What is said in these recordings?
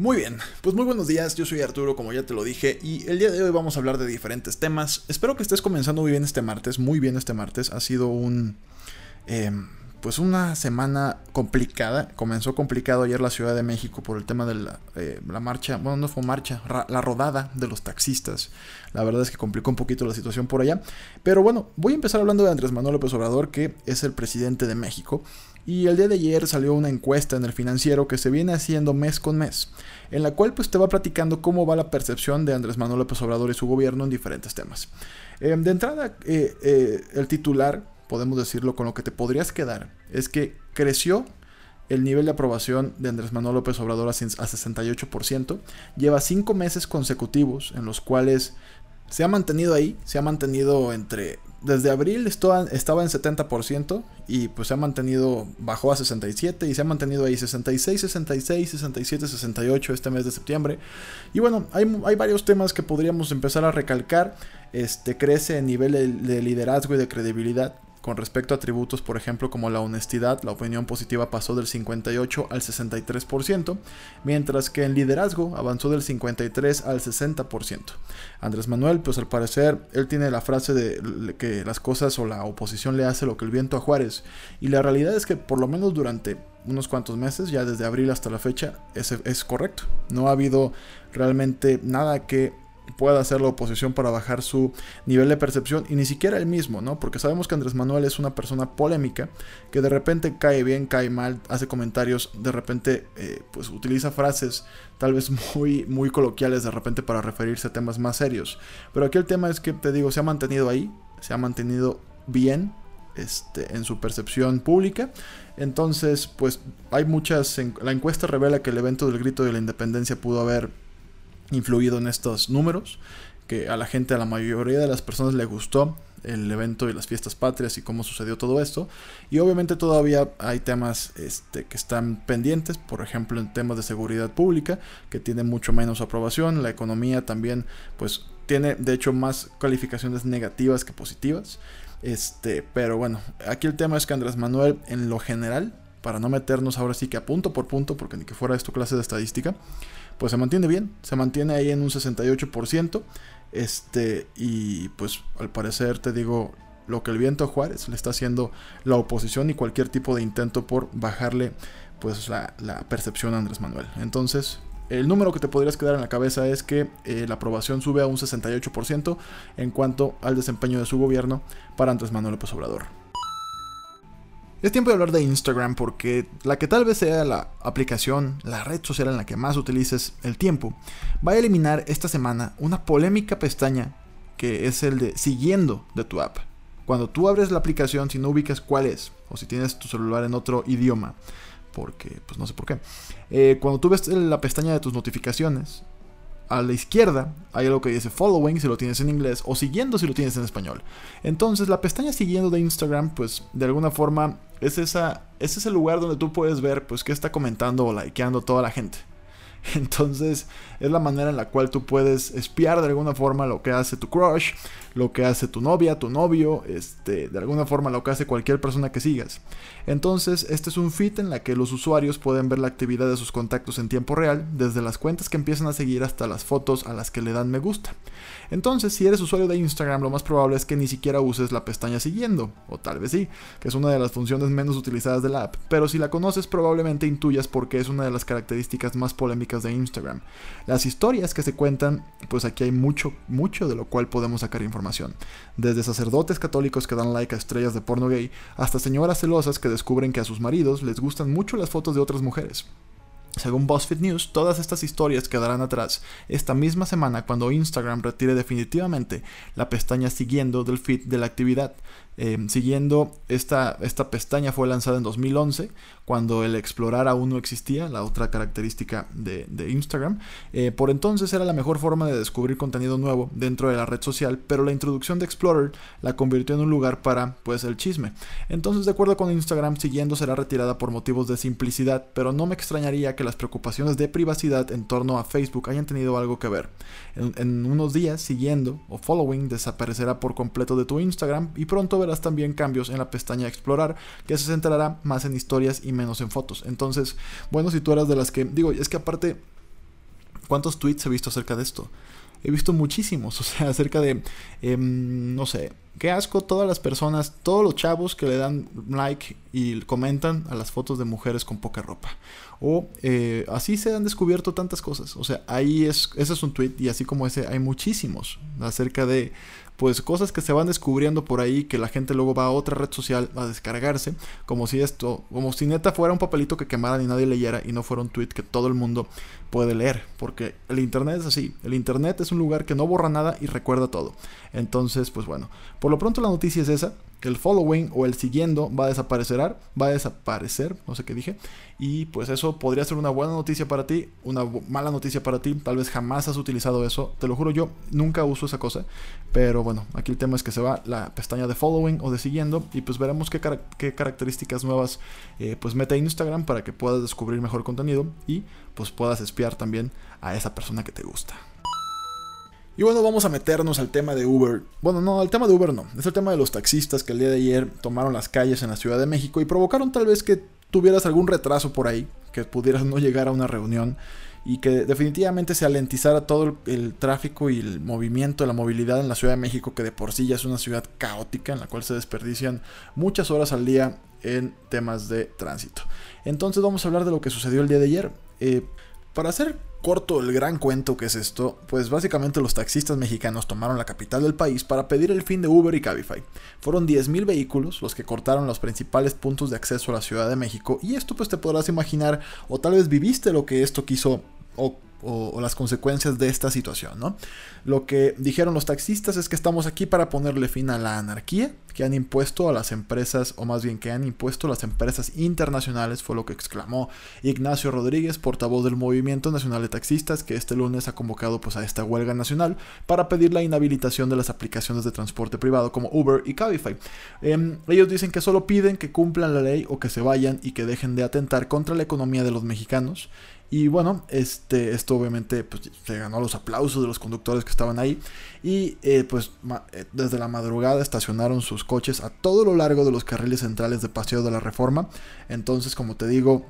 Muy bien, pues muy buenos días, yo soy Arturo, como ya te lo dije, y el día de hoy vamos a hablar de diferentes temas. Espero que estés comenzando muy bien este martes, muy bien este martes. Ha sido un... Em, pues una semana complicada. Comenzó complicado ayer la Ciudad de México por el tema de la, eh, la marcha, bueno, no fue marcha, la rodada de los taxistas. La verdad es que complicó un poquito la situación por allá. Pero bueno, voy a empezar hablando de Andrés Manuel López Obrador, que es el presidente de México. Y el día de ayer salió una encuesta en el financiero que se viene haciendo mes con mes, en la cual pues te va platicando cómo va la percepción de Andrés Manuel López Obrador y su gobierno en diferentes temas. Em, de entrada, eh, eh, el titular, podemos decirlo con lo que te podrías quedar, es que creció el nivel de aprobación de Andrés Manuel López Obrador a 68%, lleva cinco meses consecutivos en los cuales se ha mantenido ahí, se ha mantenido entre desde abril estaba, estaba en 70% y pues se ha mantenido, bajó a 67 y se ha mantenido ahí 66, 66, 67, 68 este mes de septiembre. Y bueno, hay, hay varios temas que podríamos empezar a recalcar. Este crece en nivel de liderazgo y de credibilidad. Con respecto a atributos, por ejemplo, como la honestidad, la opinión positiva pasó del 58 al 63%, mientras que en liderazgo avanzó del 53 al 60%. Andrés Manuel, pues al parecer, él tiene la frase de que las cosas o la oposición le hace lo que el viento a Juárez, y la realidad es que por lo menos durante unos cuantos meses, ya desde abril hasta la fecha, es correcto. No ha habido realmente nada que pueda hacer la oposición para bajar su nivel de percepción y ni siquiera el mismo, ¿no? Porque sabemos que Andrés Manuel es una persona polémica que de repente cae bien, cae mal, hace comentarios, de repente eh, pues utiliza frases tal vez muy, muy coloquiales de repente para referirse a temas más serios. Pero aquí el tema es que te digo, se ha mantenido ahí, se ha mantenido bien, este, en su percepción pública. Entonces, pues hay muchas... La encuesta revela que el evento del grito de la independencia pudo haber influido en estos números, que a la gente, a la mayoría de las personas le gustó el evento y las fiestas patrias y cómo sucedió todo esto. Y obviamente todavía hay temas este, que están pendientes, por ejemplo en temas de seguridad pública, que tiene mucho menos aprobación. La economía también, pues tiene de hecho más calificaciones negativas que positivas. Este, pero bueno, aquí el tema es que Andrés Manuel en lo general, para no meternos ahora sí que a punto por punto, porque ni que fuera esto clase de estadística, pues se mantiene bien, se mantiene ahí en un 68%, este, y pues al parecer te digo, lo que el viento a Juárez le está haciendo la oposición y cualquier tipo de intento por bajarle pues la, percepción a Andrés Manuel. Entonces, el número que te podrías quedar en la cabeza es que eh, la aprobación sube a un 68% en cuanto al desempeño de su gobierno para Andrés Manuel López Obrador. Es tiempo de hablar de Instagram porque la que tal vez sea la aplicación, la red social en la que más utilices el tiempo, va a eliminar esta semana una polémica pestaña que es el de siguiendo de tu app. Cuando tú abres la aplicación, si no ubicas cuál es, o si tienes tu celular en otro idioma, porque pues no sé por qué, eh, cuando tú ves la pestaña de tus notificaciones, a la izquierda hay algo que dice following si lo tienes en inglés o siguiendo si lo tienes en español. Entonces la pestaña siguiendo de Instagram pues de alguna forma es, esa, es ese lugar donde tú puedes ver pues qué está comentando o likeando toda la gente. Entonces es la manera en la cual tú puedes espiar de alguna forma lo que hace tu crush, lo que hace tu novia, tu novio, este, de alguna forma lo que hace cualquier persona que sigas. Entonces este es un feed en la que los usuarios pueden ver la actividad de sus contactos en tiempo real, desde las cuentas que empiezan a seguir hasta las fotos a las que le dan me gusta. Entonces si eres usuario de Instagram lo más probable es que ni siquiera uses la pestaña siguiendo, o tal vez sí, que es una de las funciones menos utilizadas de la app, pero si la conoces probablemente intuyas porque es una de las características más polémicas de Instagram. Las historias que se cuentan, pues aquí hay mucho, mucho de lo cual podemos sacar información. Desde sacerdotes católicos que dan like a estrellas de porno gay, hasta señoras celosas que descubren que a sus maridos les gustan mucho las fotos de otras mujeres. Según BuzzFeed News, todas estas historias quedarán atrás esta misma semana cuando Instagram retire definitivamente la pestaña siguiendo del feed de la actividad. Em, siguiendo, esta, esta pestaña fue lanzada en 2011, cuando el explorar aún no existía, la otra característica de, Instagram. Eh, por entonces era la mejor forma de descubrir contenido nuevo dentro de la red social, pero la introducción de Explorer la convirtió en un lugar para, pues, el chisme. Entonces, de acuerdo con Instagram, siguiendo será retirada por motivos de simplicidad, pero no me extrañaría que las preocupaciones de privacidad en torno a Facebook hayan tenido algo que ver. En unos días, siguiendo o following desaparecerá por completo de tu Instagram y pronto verás también cambios en la pestaña Explorar, que se centrará más en historias y menos en fotos. Entonces, bueno, si tú eras de las que, digo, es que aparte, ¿cuántos tweets he visto acerca de esto? He visto muchísimos, o sea, acerca de, em, no sé, qué asco todas las personas, todos los chavos que le dan like y comentan a las fotos de mujeres con poca ropa. O eh, así se han descubierto tantas cosas. O sea, ahí es, ese es un tweet y así como ese hay muchísimos acerca de pues cosas que se van descubriendo por ahí que la gente luego va a otra red social a descargarse, como si esto, como si neta fuera un papelito que quemaran y nadie leyera y no fuera un tweet que todo el mundo puede leer, porque el internet es así, el internet es un lugar que no borra nada y recuerda todo. Entonces, pues bueno, por lo pronto la noticia es esa, el following o el siguiendo va a desaparecer, va a desaparecer, no sé qué dije, y pues eso podría ser una buena noticia para ti, una mala noticia para ti, tal vez jamás has utilizado eso, te lo juro yo, nunca uso esa cosa, pero bueno, aquí el tema es que se va la pestaña de following o de siguiendo y pues veremos qué, qué características nuevas eh, pues mete Instagram para que puedas descubrir mejor contenido y pues puedas espiar también a esa persona que te gusta. Y bueno, vamos a meternos al tema de Uber. Bueno, no, al tema de Uber no. Es el tema de los taxistas que el día de ayer tomaron las calles en la Ciudad de México y provocaron tal vez que tuvieras algún retraso por ahí, que pudieras no llegar a una reunión y que definitivamente se alentizara todo el, tráfico y el movimiento, la movilidad en la Ciudad de México, que de por sí ya es una ciudad caótica en la cual se desperdician muchas horas al día en temas de tránsito. Entonces vamos a hablar de lo que sucedió el día de ayer. Eh, para hacer corto el gran cuento que es esto, pues básicamente los taxistas mexicanos tomaron la capital del país para pedir el fin de Uber y Cabify. Fueron 10.000 vehículos los que cortaron los principales puntos de acceso a la Ciudad de México y esto pues te podrás imaginar o tal vez viviste lo que esto quiso o las consecuencias de esta situación, ¿no? Lo que dijeron los taxistas es que estamos aquí para ponerle fin a la anarquía que han impuesto a las empresas, o más bien que han impuesto las empresas internacionales, fue lo que exclamó Ignacio Rodríguez, portavoz del Movimiento Nacional de Taxistas, que este lunes ha convocado pues, a esta huelga nacional para pedir la inhabilitación de las aplicaciones de transporte privado como Uber y Cabify. Em, ellos dicen que solo piden que cumplan la ley o que se vayan y que dejen de atentar contra la economía de los mexicanos y bueno, este, esto obviamente pues, se ganó los aplausos de los conductores que estaban ahí. Y eh, pues eh, desde la madrugada estacionaron sus coches a todo lo largo de los carriles centrales de Paseo de la Reforma. Entonces, como te digo,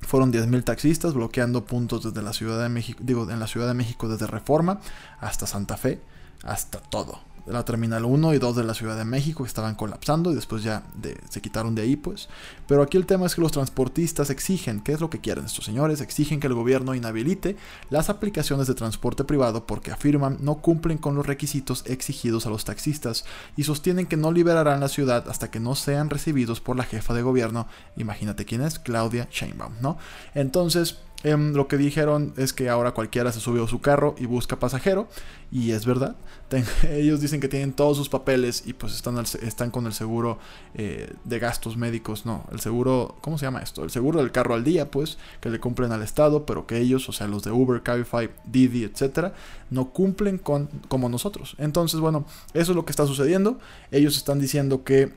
fueron 10.000 taxistas bloqueando puntos desde la Ciudad de México, digo, en la Ciudad de México desde Reforma hasta Santa Fe, hasta todo la Terminal 1 y 2 de la Ciudad de México que estaban colapsando y después ya se quitaron de ahí pues. Pero aquí el tema es que los transportistas exigen, ¿qué es lo que quieren estos señores? Exigen que el gobierno inhabilite las aplicaciones de transporte privado porque afirman no cumplen con los requisitos exigidos a los taxistas y sostienen que no liberarán la ciudad hasta que no sean recibidos por la jefa de gobierno, imagínate quién es, Claudia Sheinbaum, ¿no? Entonces, Em, lo que dijeron es que ahora cualquiera se sube a su carro y busca pasajero. Y es verdad. ellos dicen que tienen todos sus papeles y pues están, están con el seguro eh, de gastos médicos. No, el seguro, ¿cómo se llama esto? El seguro del carro al día, pues, que le cumplen al Estado, pero que ellos, o sea, los de Uber, Cabify, Didi, etcétera, no cumplen con como nosotros. Entonces, bueno, eso es lo que está sucediendo. Ellos están diciendo que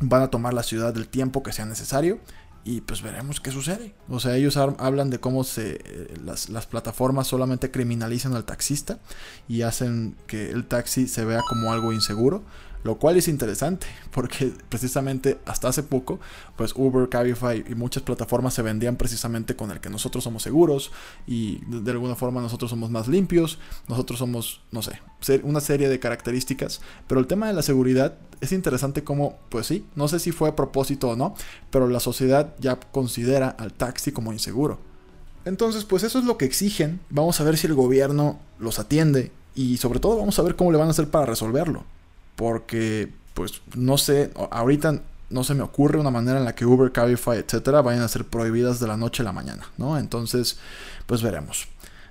van a tomar la ciudad del tiempo que sea necesario y pues veremos qué sucede. O sea, ellos hablan de cómo se, eh, las, las, plataformas solamente criminalizan al taxista y hacen que el taxi se vea como algo inseguro. Lo cual es interesante, porque precisamente hasta hace poco, pues Uber, Cabify y muchas plataformas se vendían precisamente con el que nosotros somos seguros y de alguna forma nosotros somos más limpios, nosotros somos, no sé, una serie de características. Pero el tema de la seguridad es interesante como, pues sí, no sé si fue a propósito o no, pero la sociedad ya considera al taxi como inseguro. Entonces, pues eso es lo que exigen. Vamos a ver si el gobierno los atiende y sobre todo vamos a ver cómo le van a hacer para resolverlo porque pues no sé, ahorita no se me ocurre una manera en la que Uber, Cabify, etcétera, vayan a ser prohibidas de la noche a la mañana, ¿no? Entonces, pues veremos.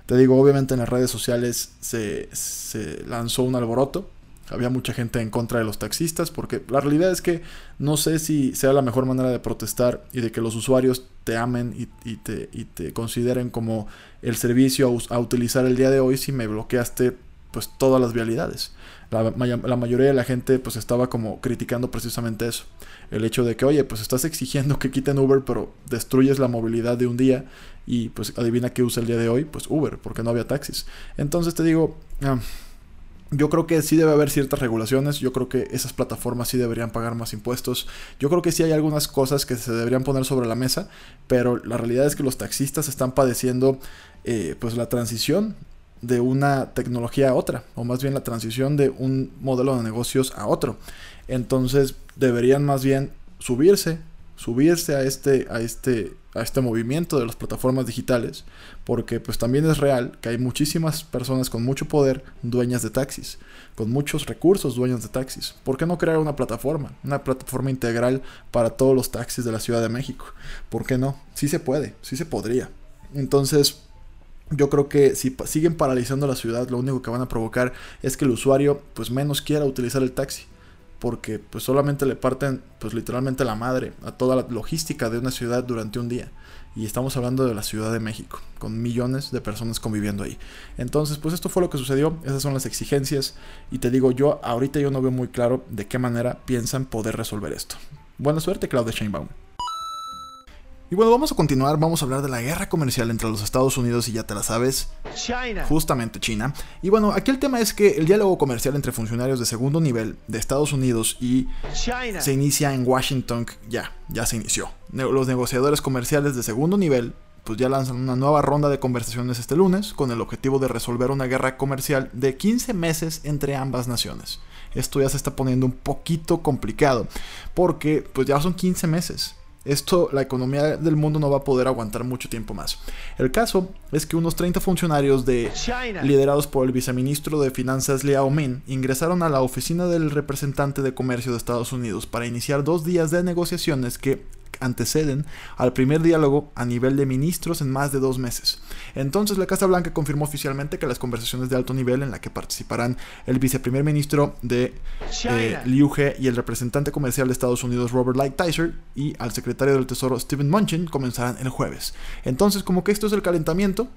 Te digo, obviamente en las redes sociales se, se, lanzó un alboroto. Había mucha gente en contra de los taxistas porque la realidad es que no sé si sea la mejor manera de protestar y de que los usuarios te amen y, te, y te, consideren como el servicio a, a, utilizar el día de hoy si me bloqueaste pues todas las vialidades la, mayoría de la gente pues estaba como criticando precisamente eso. El hecho de que, oye, pues estás exigiendo que quiten Uber, pero destruyes la movilidad de un día y pues adivina qué usa el día de hoy, pues Uber, porque no había taxis. Entonces te digo, ah, yo creo que sí debe haber ciertas regulaciones, yo creo que esas plataformas sí deberían pagar más impuestos, yo creo que sí hay algunas cosas que se deberían poner sobre la mesa, pero la realidad es que los taxistas están padeciendo eh, pues la transición de una tecnología a otra, o más bien la transición de un modelo de negocios a otro. Entonces deberían más bien subirse, subirse a este, a este, a este movimiento de las plataformas digitales, porque pues también es real que hay muchísimas personas con mucho poder dueñas de taxis, con muchos recursos dueñas de taxis. ¿Por qué no crear una plataforma, una plataforma integral para todos los taxis de la Ciudad de México? ¿Por qué no? Sí se puede, sí se podría. Entonces, yo creo que si siguen paralizando la ciudad, lo único que van a provocar es que el usuario pues menos quiera utilizar el taxi. Porque pues solamente le parten pues literalmente la madre a toda la logística de una ciudad durante un día. Y estamos hablando de la Ciudad de México, con millones de personas conviviendo ahí. Entonces, pues esto fue lo que sucedió, esas son las exigencias. Y te digo, yo ahorita yo no veo muy claro de qué manera piensan poder resolver esto. Buena suerte, Claudia Sheinbaum. Y bueno, vamos a continuar, vamos a hablar de la guerra comercial entre los Estados Unidos y ya te la sabes, justamente China. Y bueno, aquí el tema es que el diálogo comercial entre funcionarios de segundo nivel de Estados Unidos y China. se inicia en Washington, ya, ya se inició. Los negociadores comerciales de segundo nivel pues ya lanzan una nueva ronda de conversaciones este lunes con el objetivo de resolver una guerra comercial de 15 meses entre ambas naciones. Esto ya se está poniendo un poquito complicado porque pues ya son 15 meses esto, la economía del mundo no va a poder aguantar mucho tiempo más. El caso es que unos 30 funcionarios de liderados por el viceministro de Finanzas Liao Min ingresaron a la oficina del representante de comercio de Estados Unidos para iniciar dos días de negociaciones que anteceden al primer diálogo a nivel de ministros en más de dos meses. Entonces la Casa Blanca confirmó oficialmente que las conversaciones de alto nivel en la que participarán el viceprimer ministro de eh, Liu He y el representante comercial de Estados Unidos Robert Lighthizer y al secretario del Tesoro Stephen Munchin comenzarán el jueves. Entonces como que esto es el calentamiento,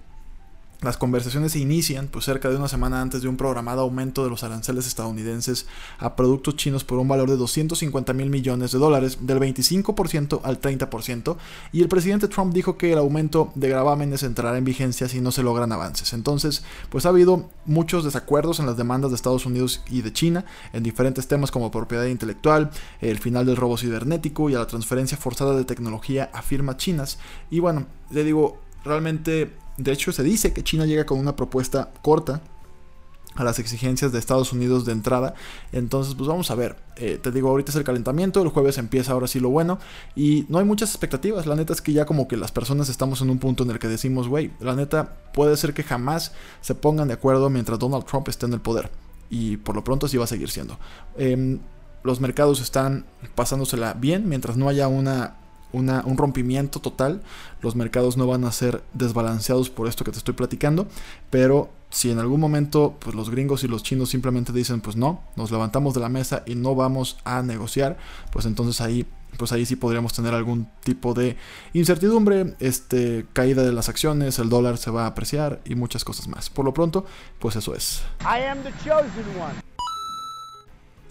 las conversaciones se inician pues cerca de una semana antes de un programado aumento de los aranceles estadounidenses a productos chinos por un valor de 250 mil millones de dólares, del 25% al 30%, y el presidente Trump dijo que el aumento de gravámenes entrará en vigencia si no se logran avances. Entonces, pues ha habido muchos desacuerdos en las demandas de Estados Unidos y de China en diferentes temas como propiedad intelectual, el final del robo cibernético y a la transferencia forzada de tecnología a firmas chinas. Y bueno, le digo, realmente de hecho, se dice que China llega con una propuesta corta a las exigencias de Estados Unidos de entrada. Entonces, pues vamos a ver. Eh, te digo, ahorita es el calentamiento, el jueves empieza ahora sí lo bueno. Y no hay muchas expectativas. La neta es que ya como que las personas estamos en un punto en el que decimos, güey, la neta puede ser que jamás se pongan de acuerdo mientras Donald Trump esté en el poder. Y por lo pronto así va a seguir siendo. Em, los mercados están pasándosela bien mientras no haya una un rompimiento total, los mercados no van a ser desbalanceados por esto que te estoy platicando, pero si en algún momento pues los gringos y los chinos simplemente dicen pues no, nos levantamos de la mesa y no vamos a negociar, pues entonces ahí pues ahí sí podríamos tener algún tipo de incertidumbre, este caída de las acciones, el dólar se va a apreciar y muchas cosas más. Por lo pronto, pues eso es.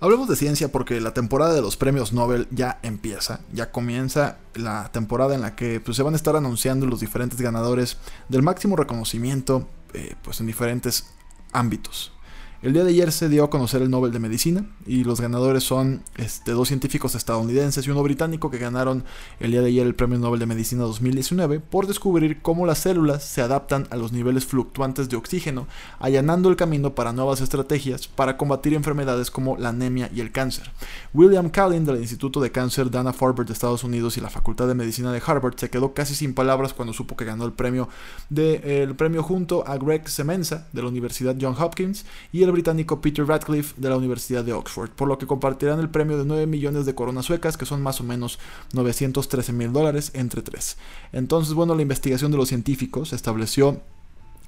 Hablemos de ciencia porque la temporada de los premios Nobel ya empieza, ya comienza la temporada en la que pues, se van a estar anunciando los diferentes ganadores del máximo reconocimiento eh, pues, en diferentes ámbitos. El día de ayer se dio a conocer el Nobel de Medicina y los ganadores son este, dos científicos estadounidenses y uno británico que ganaron el día de ayer el Premio Nobel de Medicina 2019 por descubrir cómo las células se adaptan a los niveles fluctuantes de oxígeno, allanando el camino para nuevas estrategias para combatir enfermedades como la anemia y el cáncer. William Callin del Instituto de Cáncer Dana-Farber de Estados Unidos y la Facultad de Medicina de Harvard se quedó casi sin palabras cuando supo que ganó el premio, de, el premio junto a Greg Semenza de la Universidad John Hopkins y el británico Peter Radcliffe de la Universidad de Oxford, por lo que compartirán el premio de 9 millones de coronas suecas, que son más o menos 913 mil dólares entre tres. Entonces, bueno, la investigación de los científicos estableció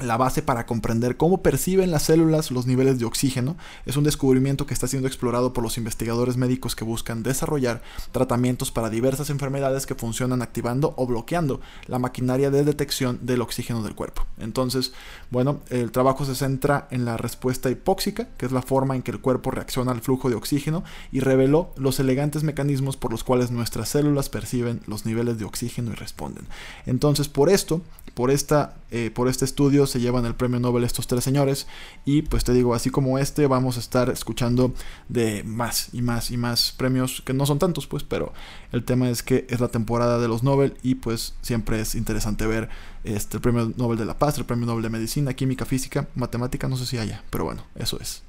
la base para comprender cómo perciben las células los niveles de oxígeno. Es un descubrimiento que está siendo explorado por los investigadores médicos que buscan desarrollar tratamientos para diversas enfermedades que funcionan activando o bloqueando la maquinaria de detección del oxígeno del cuerpo. Entonces, bueno, el trabajo se centra en la respuesta hipóxica, que es la forma en que el cuerpo reacciona al flujo de oxígeno, y reveló los elegantes mecanismos por los cuales nuestras células perciben los niveles de oxígeno y responden. Entonces, por esto, por, esta, eh, por este estudio, se llevan el premio Nobel estos tres señores. Y pues te digo, así como este, vamos a estar escuchando de más y más y más premios, que no son tantos, pues, pero el tema es que es la temporada de los Nobel y pues siempre es interesante ver este, el premio Nobel de la Paz, el premio Nobel de Medicina, Química, Física, Matemática, no sé si haya, pero bueno, eso es.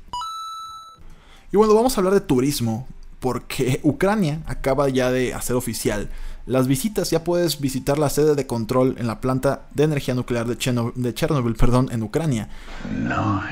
Y bueno, vamos a hablar de turismo, porque Ucrania acaba ya de hacer oficial las visitas. Ya puedes visitar la sede de control en la planta de energía nuclear de, Chernobyl, perdón, en Ucrania.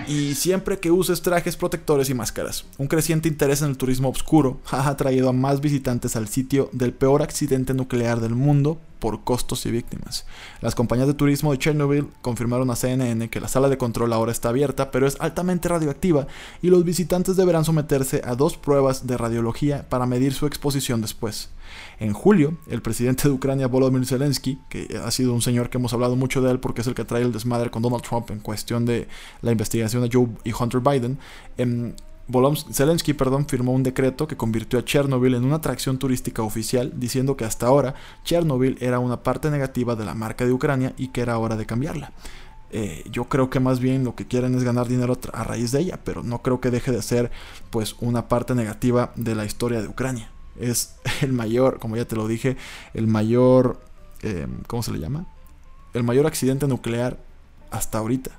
Y siempre que uses trajes protectores y máscaras. Un creciente interés en el turismo oscuro ha traído a más visitantes al sitio del peor accidente nuclear del mundo por costos y víctimas. Las compañías de turismo de Chernobyl confirmaron a CNN que la sala de control ahora está abierta, pero es altamente radioactiva y los visitantes deberán someterse a dos pruebas de radiología para medir su exposición después. En julio, el presidente de Ucrania, Volodymyr Zelensky, que ha sido un señor que hemos hablado mucho de él porque es el que trae el desmadre con Donald Trump en cuestión de la investigación de Joe y Hunter Biden, em, Zelensky perdón, firmó un decreto que convirtió a Chernobyl en una atracción turística oficial, diciendo que hasta ahora Chernobyl era una parte negativa de la marca de Ucrania y que era hora de cambiarla. Eh, yo creo que más bien lo que quieren es ganar dinero a raíz de ella, pero no creo que deje de ser pues una parte negativa de la historia de Ucrania. Es el mayor, como ya te lo dije, el mayor, eh, ¿cómo se le llama? El mayor accidente nuclear hasta ahorita.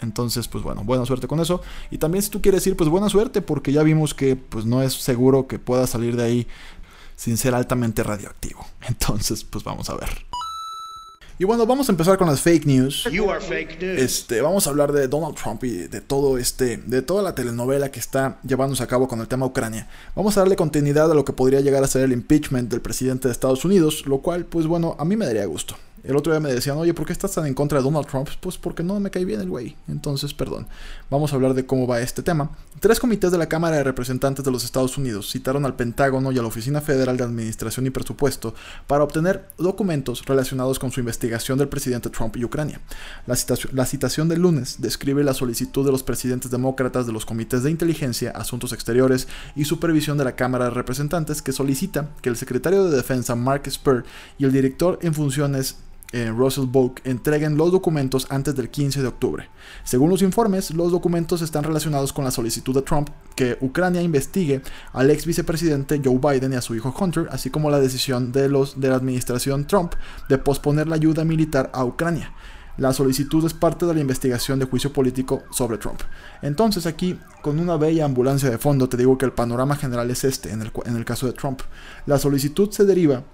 Entonces, pues bueno, buena suerte con eso. Y también si tú quieres ir, pues buena suerte, porque ya vimos que pues no es seguro que pueda salir de ahí sin ser altamente radioactivo. Entonces, pues vamos a ver. Y bueno, vamos a empezar con las fake news. Este, vamos a hablar de Donald Trump y de todo este, de toda la telenovela que está llevándose a cabo con el tema Ucrania. Vamos a darle continuidad a lo que podría llegar a ser el impeachment del presidente de Estados Unidos, lo cual, pues bueno, a mí me daría gusto. El otro día me decían, oye, ¿por qué estás tan en contra de Donald Trump? Pues porque no me cae bien el güey. Entonces, perdón. Vamos a hablar de cómo va este tema. Tres comités de la Cámara de Representantes de los Estados Unidos citaron al Pentágono y a la Oficina Federal de Administración y Presupuesto para obtener documentos relacionados con su investigación del presidente Trump y Ucrania. La citación, del lunes describe la solicitud de los presidentes demócratas de los comités de inteligencia, asuntos exteriores y supervisión de la Cámara de Representantes que solicita que el secretario de Defensa Mark Spur y el director en funciones eh, Russell Bulk entreguen los documentos antes del 15 de octubre. Según los informes, los documentos están relacionados con la solicitud de Trump que Ucrania investigue al ex vicepresidente Joe Biden y a su hijo Hunter, así como la decisión de, los, de la administración Trump de posponer la ayuda militar a Ucrania. La solicitud es parte de la investigación de juicio político sobre Trump. Entonces aquí, con una bella ambulancia de fondo, te digo que el panorama general es este en el, en el caso de Trump. La solicitud se deriva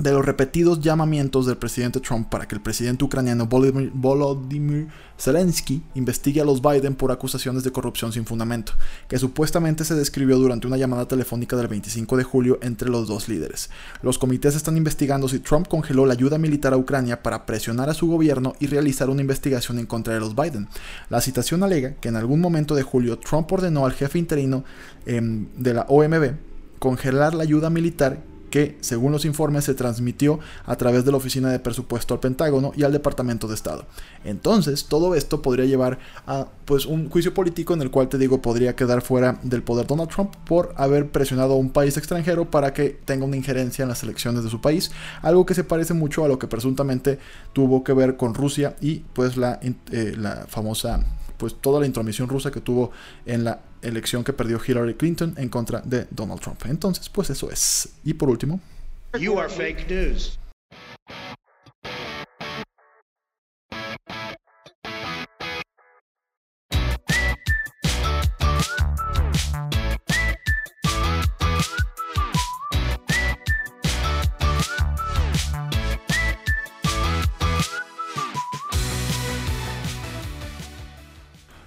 de los repetidos llamamientos del presidente Trump para que el presidente ucraniano Volodymyr Zelensky investigue a los Biden por acusaciones de corrupción sin fundamento, que supuestamente se describió durante una llamada telefónica del 25 de julio entre los dos líderes. Los comités están investigando si Trump congeló la ayuda militar a Ucrania para presionar a su gobierno y realizar una investigación en contra de los Biden. La citación alega que en algún momento de julio Trump ordenó al jefe interino em, de la OMB congelar la ayuda militar que, según los informes, se transmitió a través de la Oficina de Presupuesto al Pentágono y al Departamento de Estado. Entonces, todo esto podría llevar a pues un juicio político en el cual te digo podría quedar fuera del poder Donald Trump por haber presionado a un país extranjero para que tenga una injerencia en las elecciones de su país, algo que se parece mucho a lo que presuntamente tuvo que ver con Rusia y pues la, eh, la famosa pues toda la intromisión rusa que tuvo en la elección que perdió Hillary Clinton en contra de Donald Trump. Entonces, pues eso es. Y por último, you are fake news.